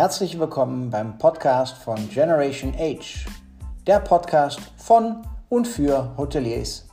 Herzlich willkommen beim Podcast von Generation H, der Podcast von und für Hoteliers.